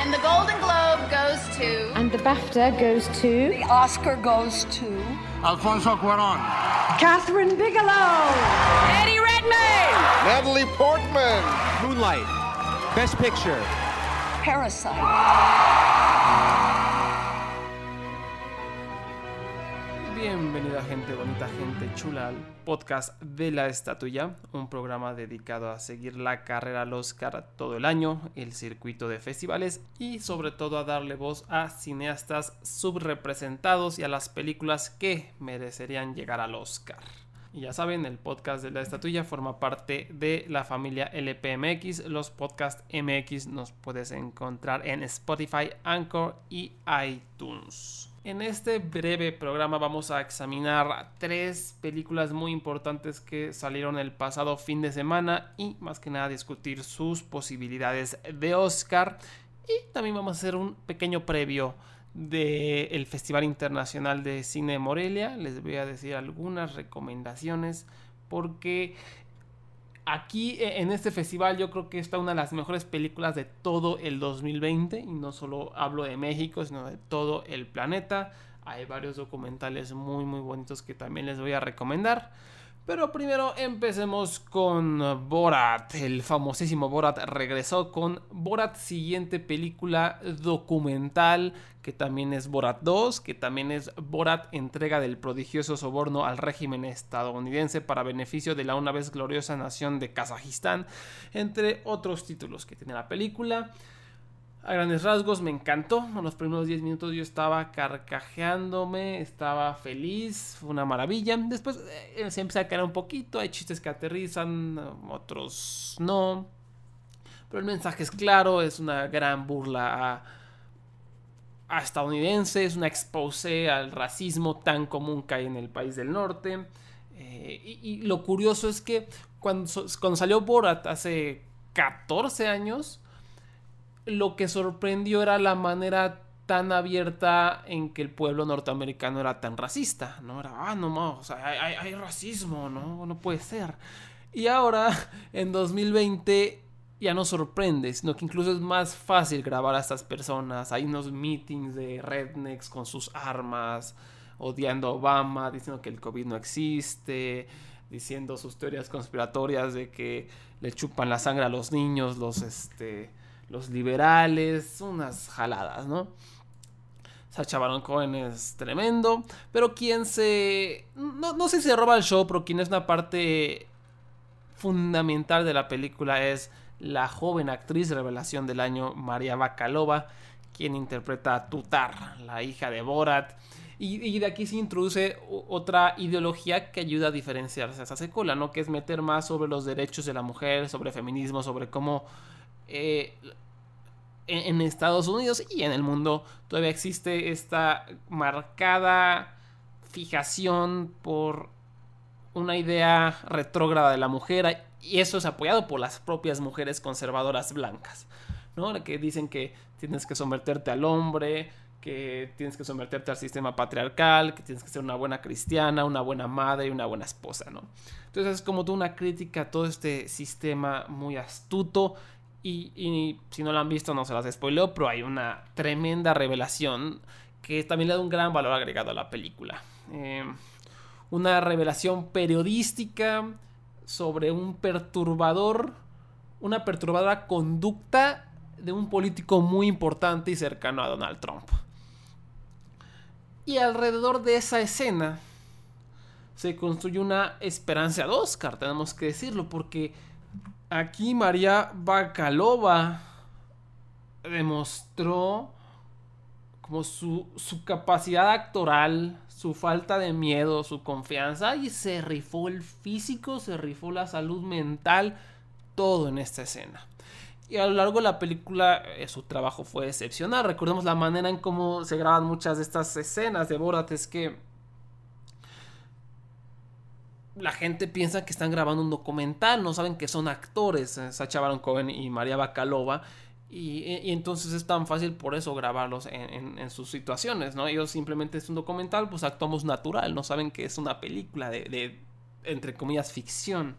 And the Golden Globe goes to. And the BAFTA goes to. The Oscar goes to. Alfonso Cuaron. Catherine Bigelow. Eddie Redmayne. Natalie Portman. Moonlight. Best Picture. Parasite. Bienvenida gente bonita, gente chula al podcast de la estatuilla, un programa dedicado a seguir la carrera al Oscar todo el año, el circuito de festivales y sobre todo a darle voz a cineastas subrepresentados y a las películas que merecerían llegar al Oscar. Y ya saben, el podcast de la estatuilla forma parte de la familia LPMX. Los podcasts MX nos puedes encontrar en Spotify, Anchor y iTunes. En este breve programa vamos a examinar tres películas muy importantes que salieron el pasado fin de semana y más que nada discutir sus posibilidades de Oscar. Y también vamos a hacer un pequeño previo del Festival Internacional de Cine de Morelia. Les voy a decir algunas recomendaciones porque aquí e, en este festival yo creo que está una de las mejores películas de todo el 2020 y no solo hablo de México sino de todo el planeta. Hay varios documentales muy muy bonitos que también les voy a recomendar. Pero primero empecemos con Borat. El famosísimo Borat regresó con Borat siguiente película documental que también es Borat 2, que también es Borat entrega del prodigioso soborno al régimen estadounidense para beneficio de la una vez gloriosa nación de Kazajistán, entre otros títulos que tiene la película. A grandes rasgos me encantó. En los primeros 10 minutos yo estaba carcajeándome, estaba feliz, fue una maravilla. Después eh, se empieza a caer un poquito, hay chistes que aterrizan, otros no. Pero el mensaje es claro, es una gran burla a, a estadounidenses, es una expose al racismo tan común que hay en el país del norte. Eh, y, y, lo curioso es que cuando, cuando salió Borat hace 14 años, lo que sorprendió era la manera tan abierta en que el pueblo norteamericano era tan racista, ¿no? Era, ah, no, no, o sea, hay, hay, racismo, ¿no? No puede ser. Y ahora, en 2020, ya no sorprende, sino que incluso es más fácil grabar a estas personas. Hay unos meetings de rednecks con sus armas, odiando a Obama, diciendo que el COVID no existe, diciendo sus teorías conspiratorias de que le chupan la sangre a los niños, los, este los liberales, unas jaladas, ¿no? Sacha Baron Cohen es tremendo, pero quien se... No, no sé si se roba el show, pero quien es una parte fundamental de la película es la joven actriz revelación del año, María Bakalova, quien interpreta a Tutar, la hija de Borat. Y, y, de aquí se introduce otra ideología que ayuda a diferenciarse a esa secuela, ¿no? Que es meter más sobre los derechos de la mujer, sobre feminismo, sobre cómo eh, en, Estados Unidos y en el mundo todavía existe esta marcada fijación por una idea retrógrada de la mujer y eso es apoyado por las propias mujeres conservadoras blancas, ¿no? Que dicen que tienes que someterte al hombre, que tienes que someterte al sistema patriarcal, que tienes que ser una buena cristiana, una buena madre y una buena esposa, ¿no? Entonces es como toda una crítica a todo este sistema muy astuto y, si no lo han visto no se las spoileo, pero hay una tremenda revelación que también le da un gran valor agregado a la película. Eh, una revelación periodística sobre un perturbador, una perturbadora conducta de un político muy importante y cercano a Donald Trump. Y alrededor de esa escena se construye una esperanza de Oscar, tenemos que decirlo, porque aquí María Bakalova demostró como su, su, capacidad actoral, su falta de miedo, su confianza y se rifó el físico, se rifó la salud mental, todo en esta escena. Y a lo largo de la película eh, su trabajo fue excepcional. Recordemos la manera en cómo se graban muchas de estas escenas de Borat es que la gente piensa que están grabando un documental, no saben que son actores, eh, Sacha Baron Cohen y María Bakalova. Y, entonces es tan fácil por eso grabarlos en, sus situaciones, ¿no? Ellos simplemente es un documental, pues actuamos natural, no saben que es una película de, de entre comillas, ficción.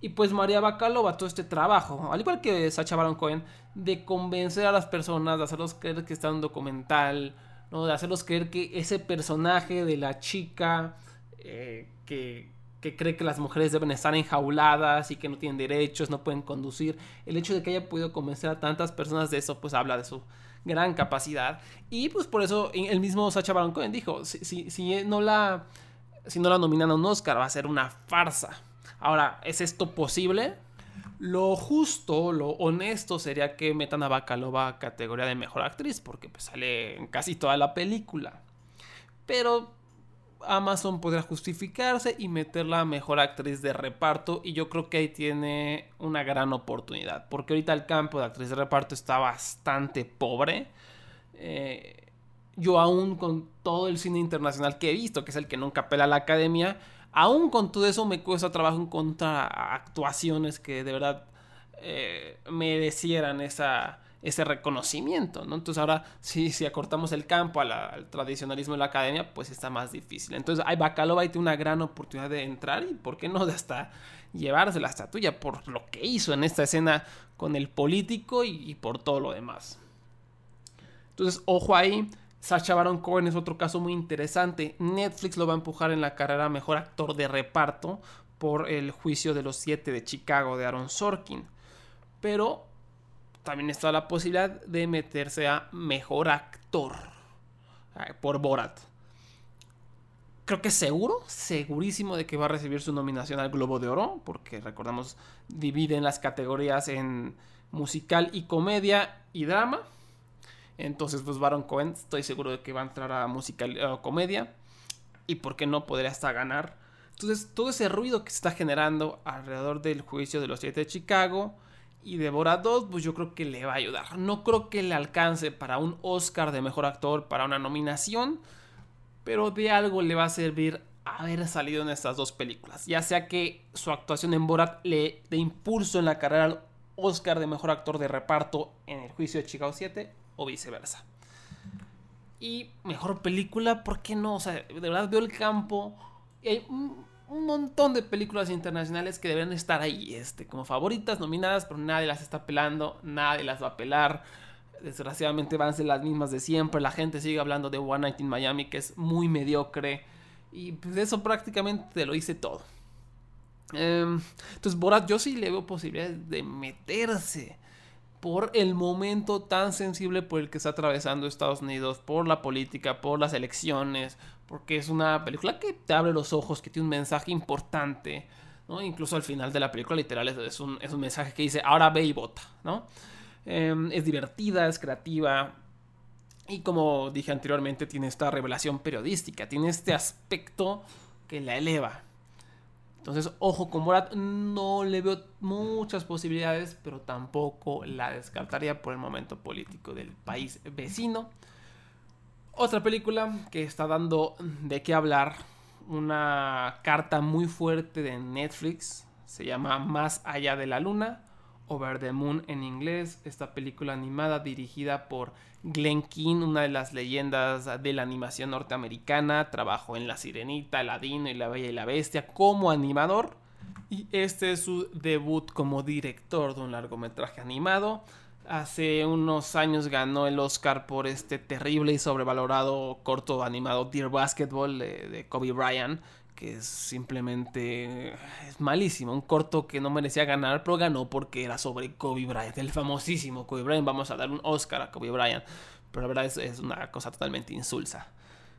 Y pues María Bacalova, todo este trabajo, al igual que Sacha Baron Cohen, de convencer a las personas, de hacerlos creer que está en un documental, ¿no? de hacerlos creer que ese personaje de la chica eh, que, que cree que las mujeres deben estar enjauladas y que no tienen derechos, no pueden conducir, el hecho de que haya podido convencer a tantas personas de eso, pues habla de su gran capacidad. Y pues por eso el mismo Sacha Baron Cohen dijo, si, no la si no la nominan a un Oscar, va a ser una farsa. Ahora, ¿es esto posible? Lo justo, lo honesto sería que metan a Bacalova a categoría de mejor actriz, porque pues sale en casi toda la película. Pero Amazon podría justificarse y meterla a mejor actriz de reparto, y yo creo que ahí tiene una gran oportunidad, porque ahorita el campo de actriz de reparto está bastante pobre. Eh, yo aún con todo el cine internacional que he visto, que es el que nunca apela a la academia, aún con todo eso me cuesta trabajo encontrar actuaciones que de verdad eh, merecieran esa, ese reconocimiento, ¿no? Entonces ahora si, si acortamos el campo al tradicionalismo de la academia, pues está más difícil. Entonces hay Bacalova tiene una gran oportunidad de entrar y, ¿por qué no?, hasta llevarse la estatuilla por lo que hizo en esta escena con el político y, y por todo lo demás. Entonces, ojo ahí. Sacha Baron Cohen es otro caso muy interesante. Netflix lo va a empujar en la carrera mejor actor de reparto por el juicio de los siete de Chicago de Aaron Sorkin. Pero también está la posibilidad de meterse a mejor actor por Borat. Creo que seguro, segurísimo de que va a recibir su nominación al Globo de Oro, porque recordamos, dividen las categorías en musical y comedia y drama. Entonces, pues Baron Cohen, estoy seguro de que va a entrar a musical o comedia. Y por qué no podría hasta ganar. Entonces, todo ese ruido que se está generando alrededor del juicio de los siete de Chicago y de Borat 2, pues yo creo que le va a ayudar. No creo que le alcance para un Oscar de mejor actor, para una nominación, pero de algo le va a servir haber salido en estas dos películas. Ya sea que su actuación en Borat le dé impulso en la carrera al Oscar de mejor actor de reparto en el juicio de Chicago 7 o viceversa. Y mejor película, ¿por qué no? O sea, de verdad veo el campo. Y hay un, montón de películas internacionales que deberían estar ahí, este, como favoritas, nominadas, pero nadie las está pelando, nadie las va a pelar. Desgraciadamente van a ser las mismas de siempre. La gente sigue hablando de One Night in Miami, que es muy mediocre. Y pues eso prácticamente lo hice todo. Em, entonces, Borat, yo sí le veo posibilidades de meterse por el momento tan sensible por el que está atravesando Estados Unidos, por la política, por las elecciones, porque es una película que te abre los ojos, que tiene un mensaje importante. Incluso al final de la película literal es, un, mensaje que dice, ahora ve y vota, ¿no? Em, es divertida, es creativa, y como dije anteriormente, tiene esta revelación periodística, tiene este aspecto que la eleva. Entonces, ojo con Borat, no le veo muchas posibilidades, pero tampoco la descartaría por el momento político del país vecino. Otra película que está dando de qué hablar, una carta muy fuerte de Netflix, se llama Más allá de la luna, Over the Moon en inglés, esta película animada dirigida por Glenn Keane, una de las leyendas de la animación norteamericana, trabajó en La Sirenita, Aladino y La Bella y la Bestia como animador. Y este es su debut como director de un largometraje animado. Hace unos años ganó el Oscar por este terrible y sobrevalorado corto animado Dear Basketball de, Kobe Bryant, que es simplemente es malísimo, un corto que no merecía ganar, pero ganó porque era sobre Kobe Bryant, el famosísimo Kobe Bryant, vamos a dar un Oscar a Kobe Bryant, pero la verdad es, una cosa totalmente insulsa.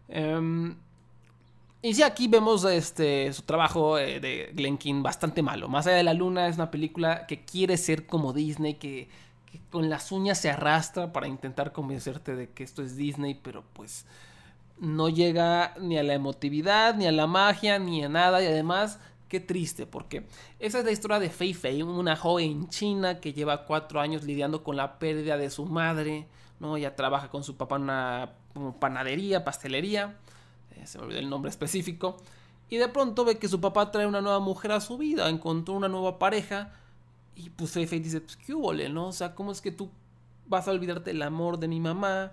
Em, y sí, aquí vemos este, su trabajo eh, de Glen King bastante malo. Más allá de la luna es una película que quiere ser como Disney, que, que con las uñas se arrastra para intentar convencerte de que esto es Disney, pero pues no llega ni a la emotividad, ni a la magia, ni a nada. Y además, qué triste, porque esa es la historia de Fei Fei, una joven china que lleva cuatro años lidiando con la pérdida de su madre. ¿no? Ella trabaja con su papá en una panadería, pastelería. Eh, se me olvidó el nombre específico. Y de pronto ve que su papá trae una nueva mujer a su vida, encontró una nueva pareja. Y pues Fei Fei dice, pues qué hubo, ¿no? O sea, ¿cómo es que tú vas a olvidarte el amor de mi mamá?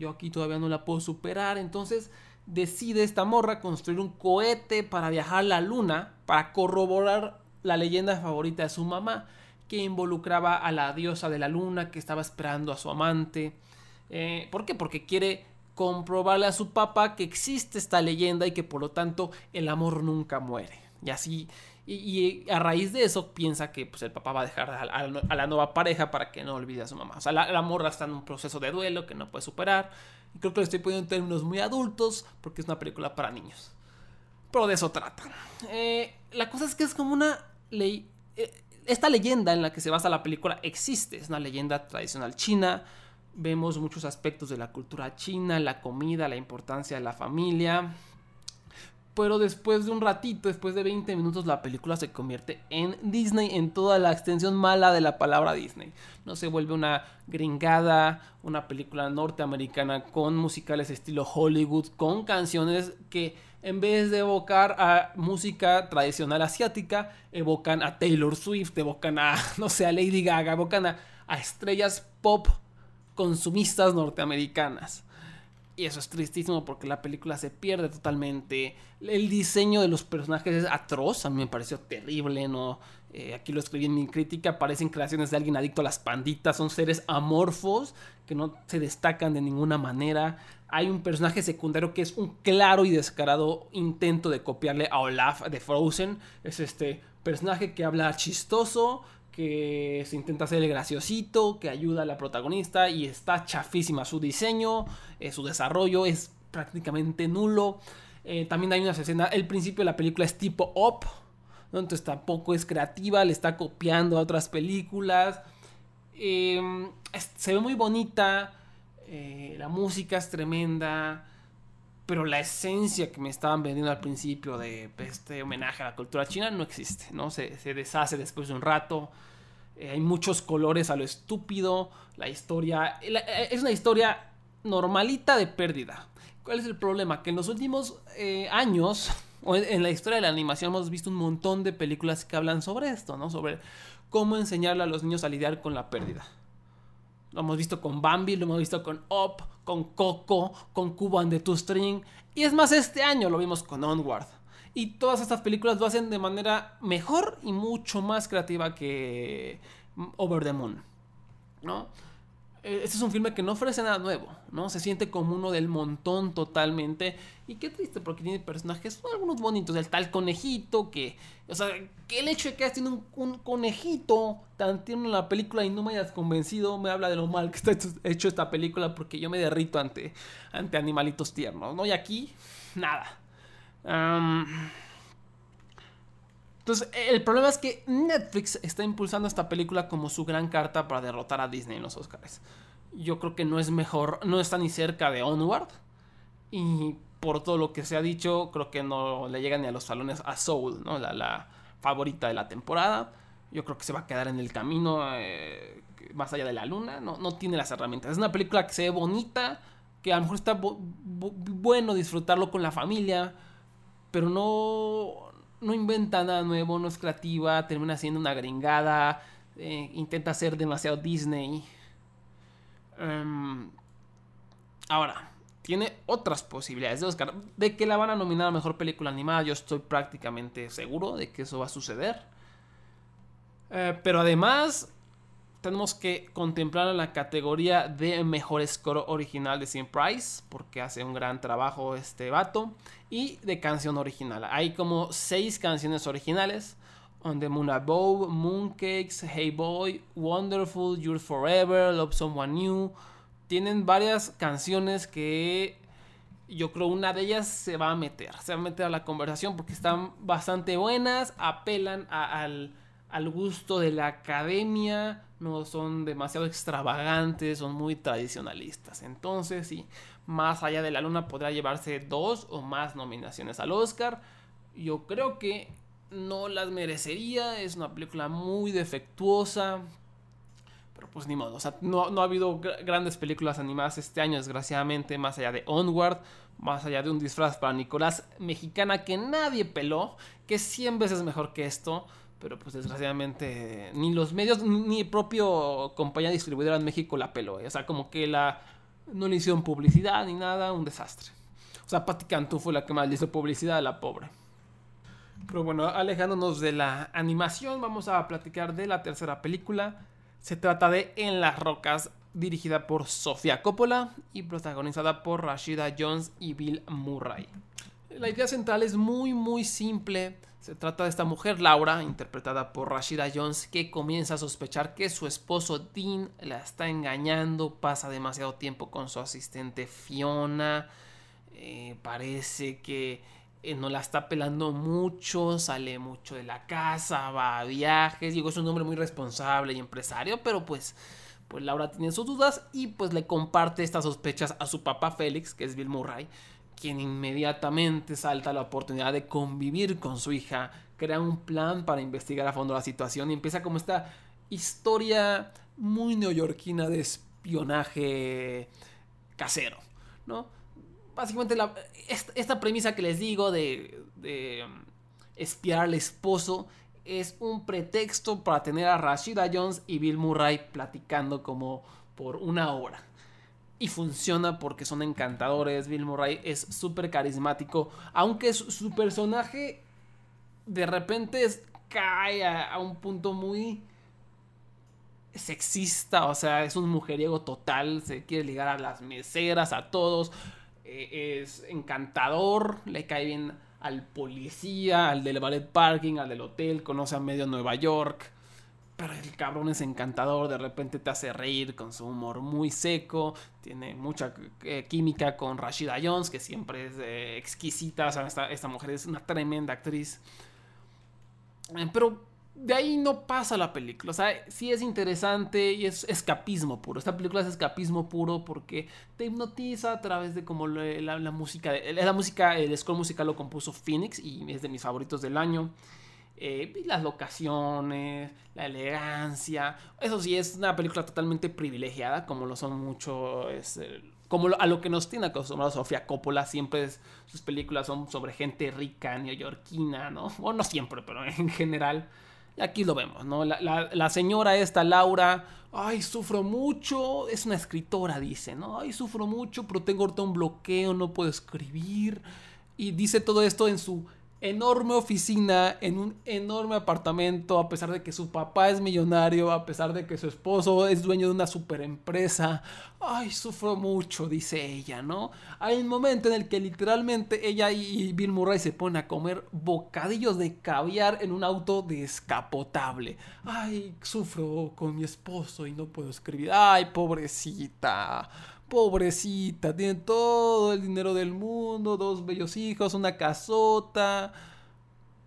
yo aquí todavía no la puedo superar. Entonces decide esta morra construir un cohete para viajar a la luna, para corroborar la leyenda favorita de su mamá, que involucraba a la diosa de la luna que estaba esperando a su amante. Eh, ¿Por qué? Porque quiere comprobarle a su papá que existe esta leyenda y que por lo tanto el amor nunca muere. Y así, y, a raíz de eso piensa que pues, el papá va a dejar a, la nueva pareja para que no olvide a su mamá. O sea, la, morra está en un proceso de duelo que no puede superar. Y creo que lo estoy poniendo en términos muy adultos porque es una película para niños. Pero de eso trata. Eh, la cosa es que es como una ley... Eh, esta leyenda en la que se basa la película existe. Es una leyenda tradicional china Vemos muchos aspectos de la cultura china, la comida, la importancia de la familia. Pero después de un ratito, después de 20 minutos, la película se convierte en Disney, en toda la extensión mala de la palabra Disney. No se vuelve una gringada, una película norteamericana con musicales estilo Hollywood, con canciones que en vez de evocar a música tradicional asiática, evocan a Taylor Swift, evocan a, no sé, a Lady Gaga, evocan a, a estrellas pop consumistas norteamericanas. Y eso es tristísimo porque la película se pierde totalmente. El diseño de los personajes es atroz, a mí me pareció terrible, ¿no? Eh, aquí lo escribí en mi crítica, parecen creaciones de alguien adicto a las panditas, son seres amorfos que no se destacan de ninguna manera. Hay un personaje secundario que es un claro y descarado intento de copiarle a Olaf de Frozen. Es este personaje que habla chistoso, que se intenta hacer el graciosito, que ayuda a la protagonista y está chafísima su diseño, eh, su desarrollo es prácticamente nulo. Eh, también hay una escena, el principio de la película es tipo op, entonces tampoco es creativa, le está copiando a otras películas. Em, se ve muy bonita, eh, la música es tremenda, pero la esencia que me estaban vendiendo al principio de este homenaje a la cultura china no existe, ¿no? Se, deshace después de un rato. Eh, hay muchos colores a lo estúpido. La historia eh, es una historia normalita de pérdida. ¿Cuál es el problema? Que en los últimos eh, años, en la historia de la animación, hemos visto un montón de películas que hablan sobre esto, ¿no? Sobre cómo enseñarle a los niños a lidiar con la pérdida. Lo hemos visto con Bambi, lo hemos visto con Up, con Coco, con Cubo and the Two String. Y es más, este año lo vimos con Onward. Y todas estas películas lo hacen de manera mejor y mucho más creativa que Over the Moon. ¿No? Eh, este es un filme que no ofrece nada nuevo, ¿no? Se siente como uno del montón totalmente. Y qué triste, porque tiene personajes, algunos bonitos. El tal conejito, que. O sea, que el hecho de que hayas tenido un, conejito tan tierno en la película y no me hayas convencido, me habla de lo mal que está hecho esta película, porque yo me derrito ante, ante animalitos tiernos, ¿no? Y aquí, nada. Entonces, el problema es que Netflix está impulsando esta película como su gran carta para derrotar a Disney en los Oscars. Yo creo que no es mejor, no está ni cerca de Onward. Y por todo lo que se ha dicho, creo que no le llega ni a los salones a Soul, ¿no? la, favorita de la temporada. Yo creo que se va a quedar en el camino eh, más allá de la luna. No, no tiene las herramientas. Es una película que se ve bonita, que a lo mejor está bueno disfrutarlo con la familia, pero no, no inventa nada nuevo, no es creativa, termina siendo una gringada, eh, intenta ser demasiado Disney. Em, ahora, tiene otras posibilidades de Oscar. De que la van a nominar a Mejor Película Animada, yo estoy prácticamente seguro de que eso va a suceder. Eh, pero además, tenemos que contemplar la categoría de mejor score original de Sim Price, porque hace un gran trabajo este vato, y de canción original. Hay como seis canciones originales: On the Moon Above, Mooncakes, Hey Boy, Wonderful, You're Forever, Love Someone New. Tienen varias canciones que yo creo una de ellas se va a meter, se va a meter a la conversación porque están bastante buenas, apelan al, al gusto de la academia no son demasiado extravagantes, son muy tradicionalistas. Entonces, sí, más allá de la luna podrá llevarse dos o más nominaciones al Oscar. Yo creo que no las merecería, es una película muy defectuosa. Pero pues ni modo, o sea, no, no ha habido grandes películas animadas este año, desgraciadamente, más allá de Onward, más allá de un disfraz para Nicolás mexicana que nadie peló, que 100 veces mejor que esto. Pero pues desgraciadamente ni los medios, ni el propio compañía distribuidora en México la peló. ¿eh? O sea, como que la no le hicieron publicidad ni nada, un desastre. O sea, Patti Cantú fue la que más le hizo publicidad a la pobre. Pero bueno, alejándonos de la animación, vamos a platicar de la tercera película. Se trata de En las Rocas, dirigida por Sofía Coppola y protagonizada por Rashida Jones y Bill Murray. La idea central es muy muy simple. Se trata de esta mujer, Laura, interpretada por Rashida Jones, que comienza a sospechar que su esposo Dean la está engañando, pasa demasiado tiempo con su asistente Fiona, eh, parece que eh, no la está pelando mucho, sale mucho de la casa, va a viajes, digo, es un hombre muy responsable y empresario, pero pues, pues Laura tiene sus dudas y pues le comparte estas sospechas a su papá Félix, que es Bill Murray, quien inmediatamente salta la oportunidad de convivir con su hija, crea un plan para investigar a fondo la situación y empieza como esta historia muy neoyorquina de espionaje casero, ¿no? Básicamente esta, premisa que les digo de, de um, espiar al esposo es un pretexto para tener a Rashida Jones y Bill Murray platicando como por una hora y funciona porque son encantadores. Bill Murray es súper carismático, aunque su, personaje de repente cae a, un punto muy sexista, o sea, es un mujeriego total, se quiere ligar a las meseras, a todos, eh, es encantador, le cae bien al policía, al del ballet parking, al del hotel, conoce a medio Nueva York pero el cabrón es encantador, de repente te hace reír con su humor muy seco, tiene mucha eh, química con Rashida Jones, que siempre es eh, exquisita, o sea, esta, mujer es una tremenda actriz. Eh, pero de ahí no pasa la película, o sea, sí es interesante y es escapismo puro. Esta película es escapismo puro porque te hipnotiza a través de como la, la música, la música, el score musical lo compuso Phoenix y es de mis favoritos del año. Eh, las locaciones, la elegancia. Eso sí, es una película totalmente privilegiada, como lo son mucho. como a lo que nos tiene acostumbrado Sofía Coppola, siempre sus películas son sobre gente rica, neoyorquina, ¿no? O no siempre, pero en general. Aquí lo vemos, ¿no? La, la, señora esta, Laura, ay, sufro mucho, es una escritora, dice, ¿no? Ay, sufro mucho, pero tengo ahorita un bloqueo, no puedo escribir. Y dice todo esto en su enorme oficina, en un enorme apartamento, a pesar de que su papá es millonario, a pesar de que su esposo es dueño de una super empresa. Ay, sufro mucho, dice ella, ¿no? Hay un momento en el que literalmente ella y Bill Murray se ponen a comer bocadillos de caviar en un auto descapotable. Ay, sufro con mi esposo y no puedo escribir. Ay, pobrecita. Pobrecita, tiene todo el dinero del mundo, dos bellos hijos, una casota.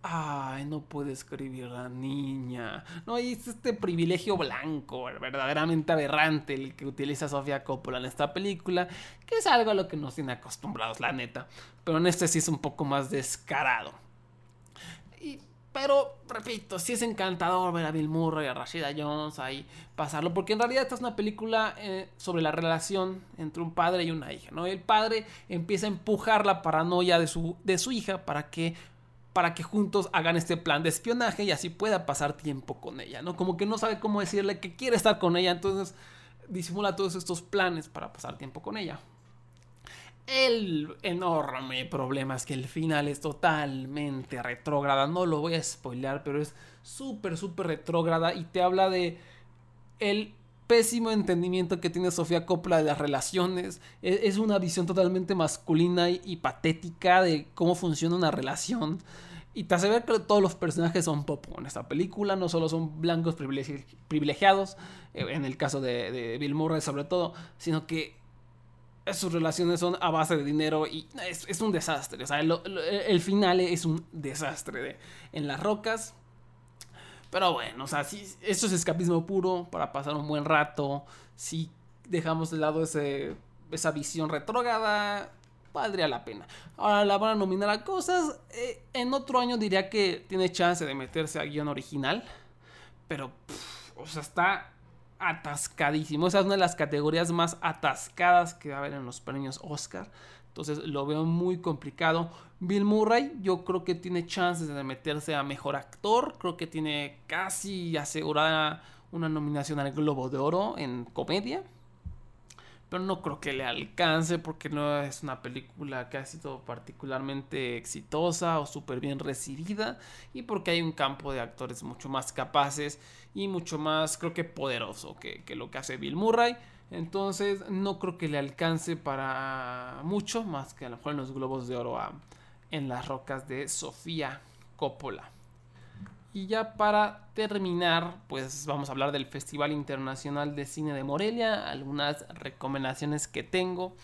Ay, no puede escribir la niña. No, y es este privilegio blanco, verdaderamente aberrante el que utiliza Sofía Coppola en esta película, que es algo a lo que nos tiene acostumbrados, la neta. Pero en este sí es un poco más descarado. Y pero, repito, sí es encantador ver a Bill Murray a Rashida Jones ahí pasarlo, porque en realidad esta es una película eh, sobre la relación entre un padre y una hija, ¿no? El padre empieza a empujar la paranoia de su, de su hija para que, para que juntos hagan este plan de espionaje y así pueda pasar tiempo con ella, ¿no? Como que no sabe cómo decirle que quiere estar con ella, entonces disimula todos estos planes para pasar tiempo con ella. El enorme problema es que el final es totalmente retrógrada. No lo voy a spoilear, pero es súper, súper retrógrada y te habla de el pésimo entendimiento que tiene Sofía Coppola de las relaciones. E, es una visión totalmente masculina y, patética de cómo funciona una relación. Y te hace ver que todos los personajes son popo en esta película, no solo son blancos privilegiados, eh, en el caso de, de Bill Murray sobre todo, sino que sus relaciones son a base de dinero y es, un desastre. O sea, el final es un desastre en las rocas. Pero bueno, o sea, si esto es escapismo puro para pasar un buen rato. Si dejamos de lado ese, esa visión retrógrada, valdría la pena. Ahora la van a nominar a cosas. Eh, en otro año diría que tiene chance de meterse a guion original. Pero, o sea, está atascadísimo. Esa es una de las categorías más atascadas que va a haber en los premios Oscar. Entonces lo veo muy complicado. Bill Murray, yo creo que tiene chances de meterse a mejor actor. Creo que tiene casi asegurada una nominación al Globo de Oro en comedia. Pero no creo que le alcance porque no es una película que ha sido particularmente exitosa o súper bien recibida y porque hay un campo de actores mucho más capaces y mucho más, creo que poderoso que, lo que hace Bill Murray. Entonces no creo que le alcance para mucho, más que a lo mejor en los globos de oro a, en las rocas de Sofía Coppola. Y ya para terminar, pues vamos a hablar del Festival Internacional de Cine de Morelia, algunas recomendaciones que tengo.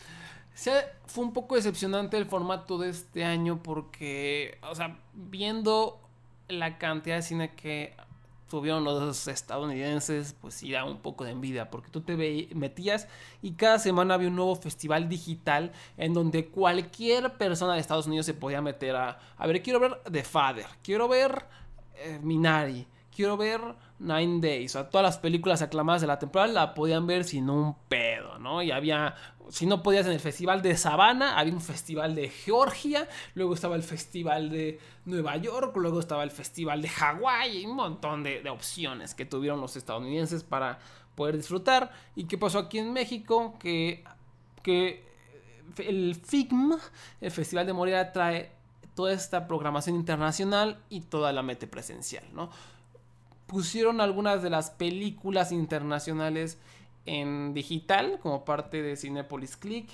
fue un poco decepcionante el formato de este año porque, o sea, viendo la cantidad de cine que tuvieron los estadounidenses, pues sí da un poco de envidia, porque tú te metías y cada semana había un nuevo festival digital en donde cualquier persona de Estados Unidos se podía meter a, a ver, quiero ver The Father, quiero ver Minari, quiero ver Nine Days, o sea, todas las películas aclamadas de la temporada la podían ver sin un pedo, ¿no? Y había, si no podías en el festival de Savannah, había un festival de Georgia, luego estaba el festival de Nueva York, luego estaba el festival de Hawái, un montón de, opciones que tuvieron los estadounidenses para poder disfrutar. ¿Y qué pasó aquí en México? Que, que el FIGM, el Festival de Morelia, trae toda esta programación internacional y toda la mete presencial. Pusieron algunas de las películas internacionales en digital como parte de Cinepolis Click,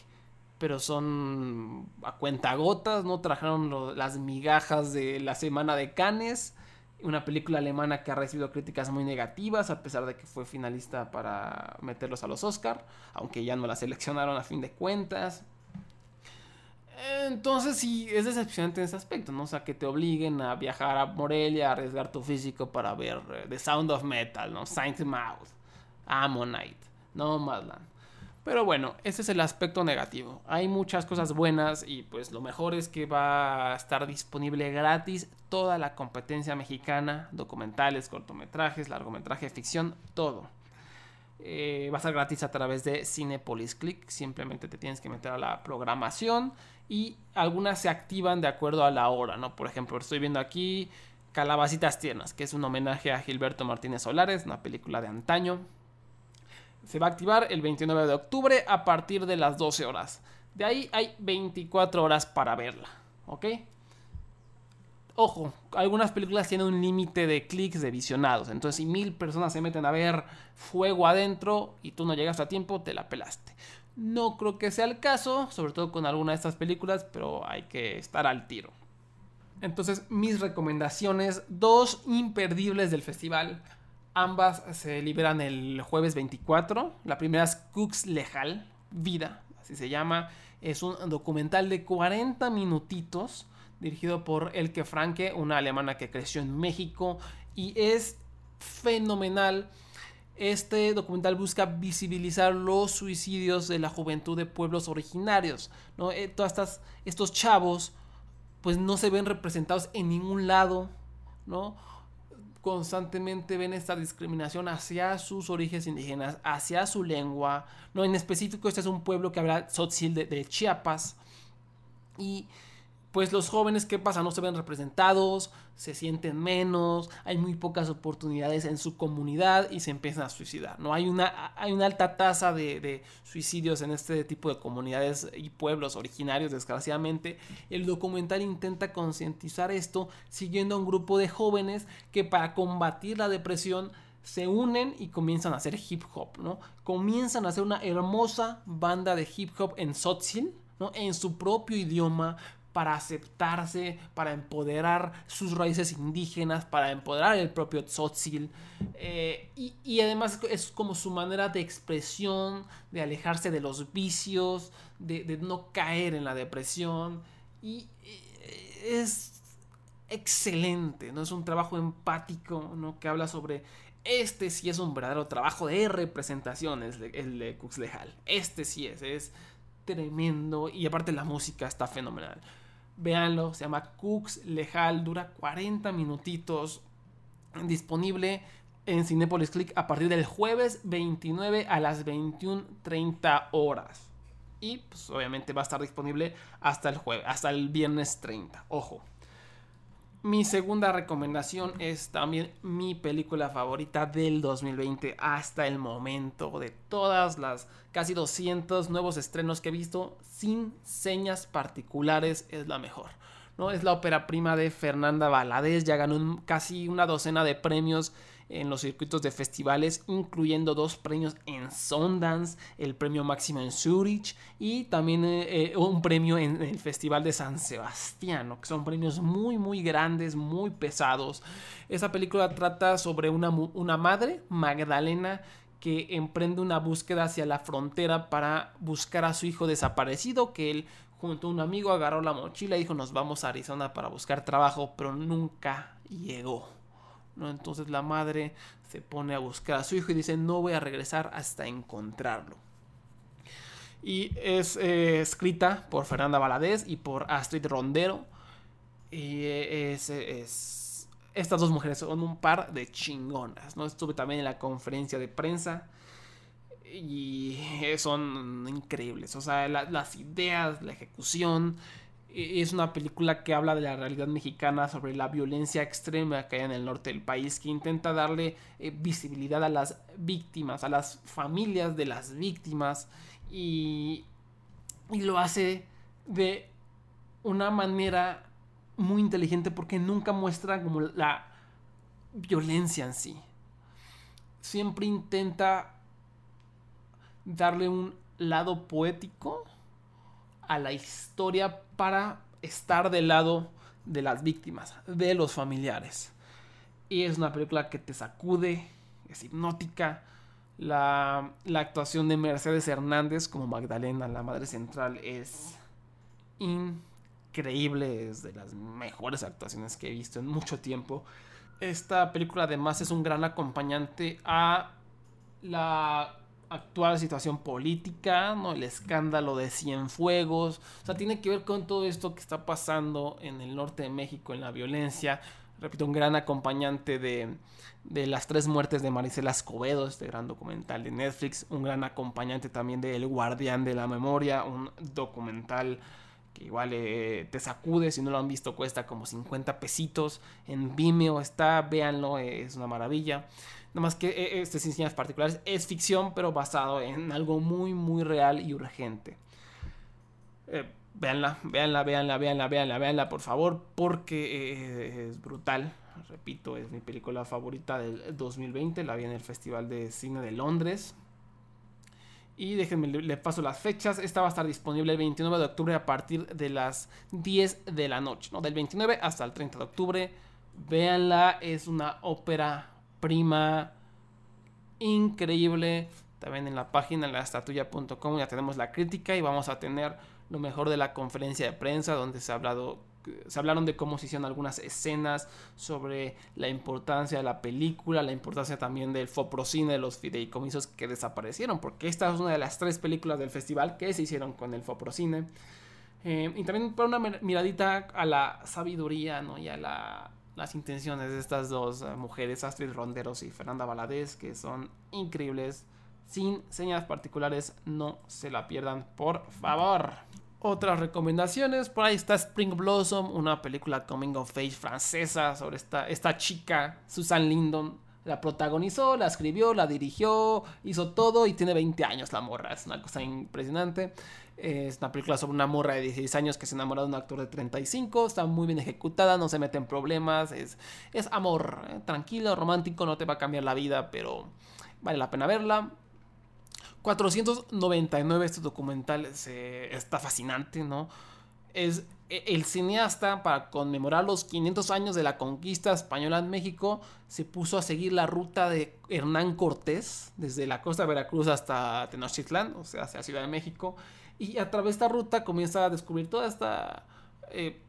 pero son a cuentagotas, ¿no? Trajeron las migajas de la semana de Cannes, una película alemana que ha recibido críticas muy negativas a pesar de que fue finalista para meterlos a los Oscar, aunque ya no la seleccionaron a fin de cuentas. Entonces sí, es decepcionante en ese aspecto, ¿no? O sea, que te obliguen a viajar a Morelia, a arriesgar tu físico para ver eh, The Sound of Metal, ¿no? Saint Mouth, Ammonite, No Madland. Pero bueno, ese es el aspecto negativo. Hay muchas cosas buenas y pues lo mejor es que va a estar disponible gratis toda la competencia mexicana, documentales, cortometrajes, largometraje, ficción, todo. Eh, va a estar gratis a través de Cinepolis Click. Simplemente te tienes que meter a la programación y algunas se activan de acuerdo a la hora, ¿no? Por ejemplo, estoy viendo aquí Calabacitas Tiernas, que es un homenaje a Gilberto Martínez Solares, una película de antaño. Se va a activar el 29 de octubre a partir de las 12 horas. De ahí hay 24 horas para verla, ¿ok? Ojo, algunas películas tienen un límite de clics de visionados. Entonces, si mil personas se meten a ver fuego adentro y tú no llegas a tiempo, te la pelaste. No creo que sea el caso, sobre todo con alguna de estas películas, pero hay que estar al tiro. Entonces, mis recomendaciones, dos imperdibles del festival. Ambas se liberan el jueves 24. La primera es Cooks Lejal, Vida, así se llama. Es un documental de 40 minutitos dirigido por Elke Franke, una alemana que creció en México y es fenomenal este documental busca visibilizar los suicidios de la juventud de pueblos originarios. ¿no? Eh, todos estos chavos pues no se ven representados en ningún lado, ¿no? Constantemente ven esta discriminación hacia sus orígenes indígenas, hacia su lengua, ¿no? En específico este es un pueblo que habla Tzotzil de, de Chiapas y pues los jóvenes, ¿qué pasa? No se ven representados, se sienten menos, hay muy pocas oportunidades en su comunidad y se empiezan a suicidar, ¿no? Hay una, hay una alta tasa de, suicidios en este tipo de comunidades y pueblos originarios, desgraciadamente. El documental intenta concientizar esto siguiendo a un grupo de jóvenes que para combatir la depresión se unen y comienzan a hacer hip hop, ¿no? Comienzan a hacer una hermosa banda de hip hop en Sotzil, ¿no? En su propio idioma, para aceptarse, para empoderar sus raíces indígenas, para empoderar el propio tzotzil. Eh, y, además es como su manera de expresión, de alejarse de los vicios, de, no caer en la depresión. Y es excelente, ¿no? Es un trabajo empático, ¿no? Que habla sobre este sí es un verdadero trabajo de representación, el de Cuxlejal. Este sí es, es tremendo y aparte la música está fenomenal. Véanlo, se llama Cooks Lejal, dura 40 minutitos. Disponible en Cinepolis Click a partir del jueves 29 a las 21.30 horas. Y pues obviamente va a estar disponible hasta el jueves, hasta el viernes 30. Ojo. Mi segunda recomendación es también mi película favorita del 2020 hasta el momento. De todas las casi 200 nuevos estrenos que he visto, sin señas particulares es la mejor. ¿no? Es la ópera prima de Fernanda Valadez, ya ganó casi una docena de premios en los circuitos de festivales, incluyendo dos premios en Sundance, el premio máximo en Zurich y también eh, eh, un premio en el Festival de San Sebastián, que son premios muy, muy grandes, muy pesados. Esa película trata sobre una, una madre, Magdalena, que emprende una búsqueda hacia la frontera para buscar a su hijo desaparecido, que él junto a un amigo agarró la mochila y dijo nos vamos a Arizona para buscar trabajo, pero nunca llegó. ¿No? Entonces la madre se pone a buscar a su hijo y dice no voy a regresar hasta encontrarlo. Y es eh, escrita por Fernanda Valadez y por Astrid Rondero. Y es, es, estas dos mujeres son un par de chingonas. ¿no? Estuve también en la conferencia de prensa y son increíbles. O sea, las ideas, la ejecución, es una película que habla de la realidad mexicana sobre la violencia extrema que hay en el norte del país, que intenta darle eh, visibilidad a las víctimas, a las familias de las víctimas y, y lo hace de una manera muy inteligente porque nunca muestra como la violencia en sí. Siempre intenta darle un lado poético a la historia para estar del lado de las víctimas, de los familiares. Y es una película que te sacude, es hipnótica. La, actuación de Mercedes Hernández como Magdalena, la madre central, es increíble. Es de las mejores actuaciones que he visto en mucho tiempo. Esta película además es un gran acompañante a la actual situación política, ¿no? El escándalo de Cienfuegos. O sea, tiene que ver con todo esto que está pasando en el norte de México, en la violencia. Repito, un gran acompañante de, de Las tres muertes de Maricela Escobedo, este gran documental de Netflix. Un gran acompañante también de El Guardián de la Memoria, un documental que igual eh, te sacude, si no lo han visto cuesta como 50 pesitos en Vimeo, está, véanlo, es una maravilla. Nada más que eh, este sin señas particulares es ficción, pero basado en algo muy, muy real y urgente. Eh, véanla, véanla, véanla, véanla, véanla, véanla, por favor, porque eh, es brutal. Repito, es mi película favorita del 2020. La vi en el Festival de Cine de Londres. Y déjenme, le, paso las fechas. Esta va a estar disponible el 29 de octubre a partir de las 10 de la noche. ¿no? Del 29 hasta el 30 de octubre. Véanla, es una ópera prima, increíble. También en la página, en la estatuya.com, ya tenemos la crítica y vamos a tener lo mejor de la conferencia de prensa donde se ha hablado se hablaron de cómo se hicieron algunas escenas sobre la importancia de la película, la importancia también del Foprocine, de los fideicomisos que desaparecieron, porque esta es una de las tres películas del festival que se hicieron con el Foprocine. Eh, y también para una miradita a la sabiduría ¿no? y a la las intenciones de estas dos eh, mujeres, Astrid Ronderos y Fernanda Valadez, que son increíbles. Sin señas particulares, no se la pierdan, por favor. Otras recomendaciones, por ahí está Spring Blossom, una película coming of age francesa sobre esta, esta chica, Susan Lindon. La protagonizó, la escribió, la dirigió, hizo todo y tiene 20 años la morra. Es una cosa impresionante. Es una película sobre una morra de 16 años que se enamora de un actor de 35. Está muy bien ejecutada, no se mete en problemas. Es, es amor, eh, tranquilo, romántico, no te va a cambiar la vida, pero vale la pena verla. 499 este documental está fascinante, ¿no? Es e, el cineasta para conmemorar los 500 años de la conquista española en México se puso a seguir la ruta de Hernán Cortés desde la costa de Veracruz hasta Tenochtitlán, o sea, hacia Ciudad de México y a través de esta ruta comienza a descubrir toda esta eh,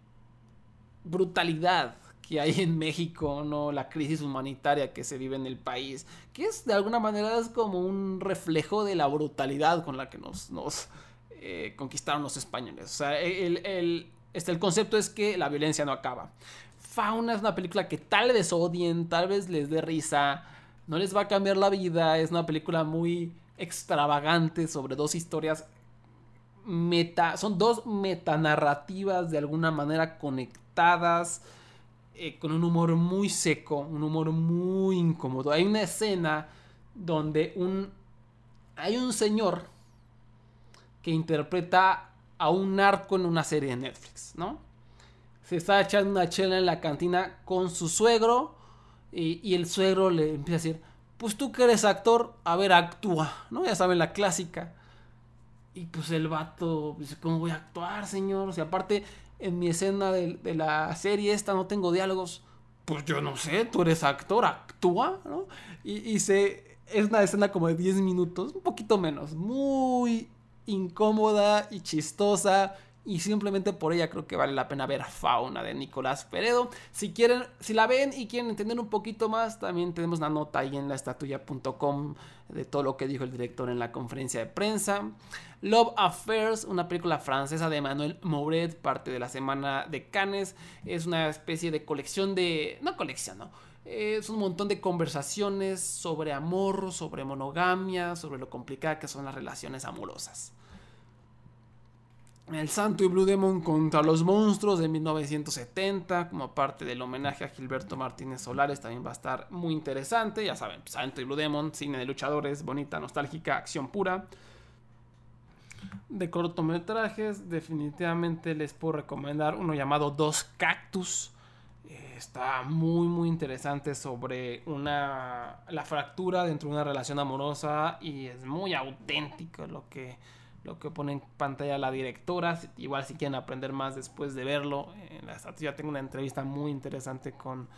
brutalidad que hay en México, ¿no? La crisis humanitaria que se vive en el país, que es de alguna manera es como un reflejo de la brutalidad con la que nos, nos eh, conquistaron los españoles. O sea, el, el, este, el concepto es que la violencia no acaba. Fauna es una película que tal vez odien, tal vez les dé risa, no les va a cambiar la vida, es una película muy extravagante sobre dos historias meta, son dos metanarrativas de alguna manera conectadas. eh, con un humor muy seco, un humor muy incómodo. Hay una escena donde un hay un señor que interpreta a un narco en una serie de Netflix, ¿no? Se está echando una chela en la cantina con su suegro y, el suegro le empieza a decir, pues tú que eres actor, a ver, actúa, ¿no? Ya saben la clásica. Y pues el vato dice, ¿cómo voy a actuar, señor? O sea, aparte, en mi escena de, de, la serie esta no tengo diálogos. Pues yo no sé, tú eres actor, actúa, ¿no? Y, y se, es una escena como de 10 minutos, un poquito menos, muy incómoda y chistosa. Y simplemente por ella creo que vale la pena ver Fauna de Nicolás Peredo. Si quieren, si la ven y quieren entender un poquito más, también tenemos una nota ahí en la estatuya.com de todo lo que dijo el director en la conferencia de prensa. Love Affairs, una película francesa de Manuel Mouret, parte de la semana de Cannes. Es una especie de colección de. No colección, no. Es un montón de conversaciones sobre amor, sobre monogamia, sobre lo complicada que son las relaciones amorosas. El Santo y Blue Demon contra los monstruos de 1970, como parte del homenaje a Gilberto Martínez Solares, también va a estar muy interesante. Ya saben, Santo y Blue Demon, cine de luchadores, bonita, nostálgica, acción pura. De cortometrajes, definitivamente les puedo recomendar uno llamado Dos Cactus. Está muy, muy interesante sobre una, la fractura dentro de una relación amorosa y es muy auténtico lo que lo que pone en pantalla la directora. Igual si quieren aprender más después de verlo, la estatua tengo una entrevista muy interesante con,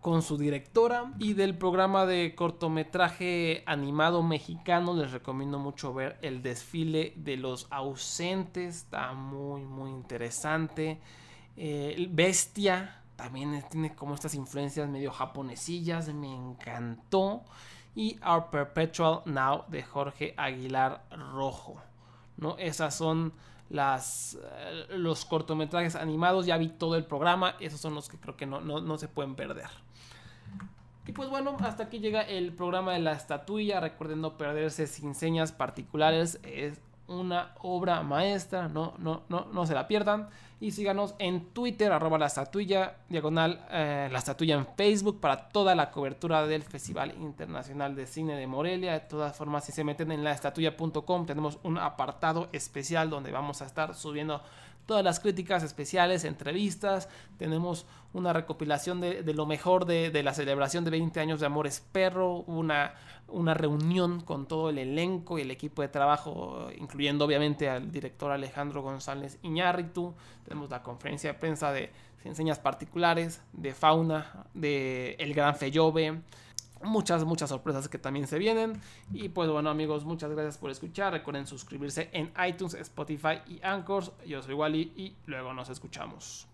con su directora. Y del programa de cortometraje animado mexicano les recomiendo mucho ver el desfile de los ausentes. Está muy, muy interesante. Eh, Bestia también tiene como estas influencias medio japonesillas. Me encantó. Y Our Perpetual Now de Jorge Aguilar Rojo. ¿No? Esas son las, eh, los cortometrajes animados, ya vi todo el programa, esos son los que creo que no, no, no se pueden perder. Y pues bueno, hasta aquí llega el programa de la estatuilla. Recuerden no perderse sin señas particulares. Es una obra maestra. No, no, no, no se la pierdan. Y síganos en Twitter, arroba la estatuilla, diagonal eh, la estatuilla en Facebook para toda la cobertura del Festival Internacional de Cine de Morelia. De todas formas, si se meten en la estatuilla.com, tenemos un apartado especial donde vamos a estar subiendo todas las críticas especiales, entrevistas, tenemos una recopilación de, de lo mejor de, de, la celebración de 20 años de Amores Perro, una, una reunión con todo el elenco y el equipo de trabajo, incluyendo obviamente al director Alejandro González Iñárritu, tenemos la conferencia de prensa de enseñas particulares, de fauna, de El Gran Feyove, muchas, muchas sorpresas que también se vienen. Y pues bueno amigos, muchas gracias por escuchar. Recuerden suscribirse en iTunes, Spotify y Anchors. Yo soy Wally y luego nos escuchamos.